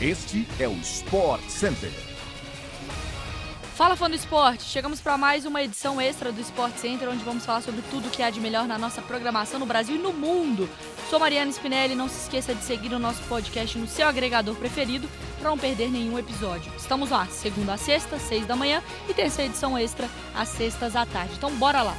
Este é o Sport Center. Fala fã do esporte! Chegamos para mais uma edição extra do Sport Center, onde vamos falar sobre tudo que há de melhor na nossa programação no Brasil e no mundo. Sou Mariana Spinelli, não se esqueça de seguir o nosso podcast no seu agregador preferido para não perder nenhum episódio. Estamos lá, segunda a sexta, seis da manhã e terceira edição extra às sextas à tarde. Então bora lá!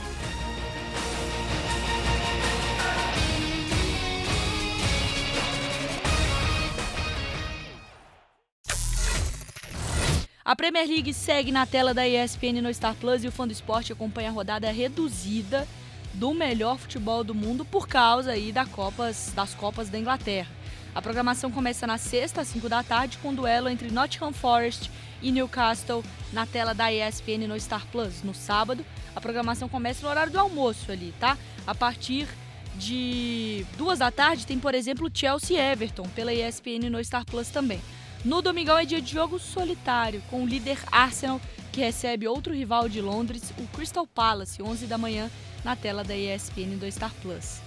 A Premier League segue na tela da ESPN no Star Plus e o fã do esporte acompanha a rodada reduzida do melhor futebol do mundo por causa aí da Copas, das Copas da Inglaterra. A programação começa na sexta, às 5 da tarde, com um duelo entre Nottingham Forest e Newcastle na tela da ESPN no Star Plus. No sábado, a programação começa no horário do almoço ali, tá? A partir de duas da tarde tem, por exemplo, Chelsea Everton pela ESPN no Star Plus também. No domingão é dia de jogo solitário, com o líder Arsenal, que recebe outro rival de Londres, o Crystal Palace, 11 da manhã, na tela da ESPN do Star Plus.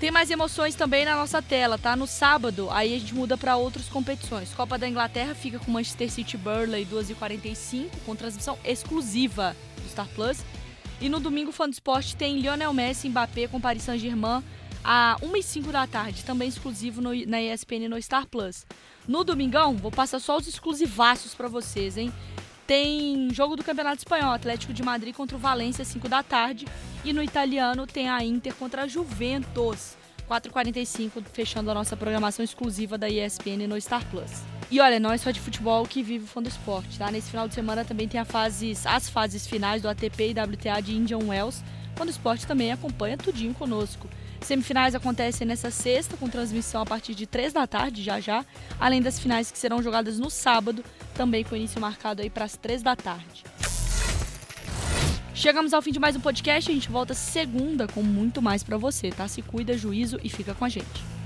Tem mais emoções também na nossa tela, tá? No sábado, aí a gente muda para outras competições. Copa da Inglaterra fica com Manchester City Burley 2h45, com transmissão exclusiva do Star Plus. E no domingo, Fã do Esporte, tem Lionel Messi Mbappé com Paris Saint-Germain a 1h05 da tarde, também exclusivo no, na ESPN no Star Plus. No domingão, vou passar só os exclusivaços para vocês, hein? Tem jogo do Campeonato Espanhol, Atlético de Madrid contra o Valência, 5 da tarde. E no italiano tem a Inter contra a Juventus, 4h45, fechando a nossa programação exclusiva da ESPN no Star Plus. E olha, não é só de futebol que vive o fã do esporte, tá? Nesse final de semana também tem fases, as fases finais do ATP e WTA de Indian Wells, o esporte também acompanha tudinho conosco. Semifinais acontecem nessa sexta, com transmissão a partir de 3 da tarde, já já, além das finais que serão jogadas no sábado, também com início marcado aí para as 3 da tarde. Chegamos ao fim de mais um podcast, a gente volta segunda com muito mais para você, tá? Se cuida, juízo e fica com a gente.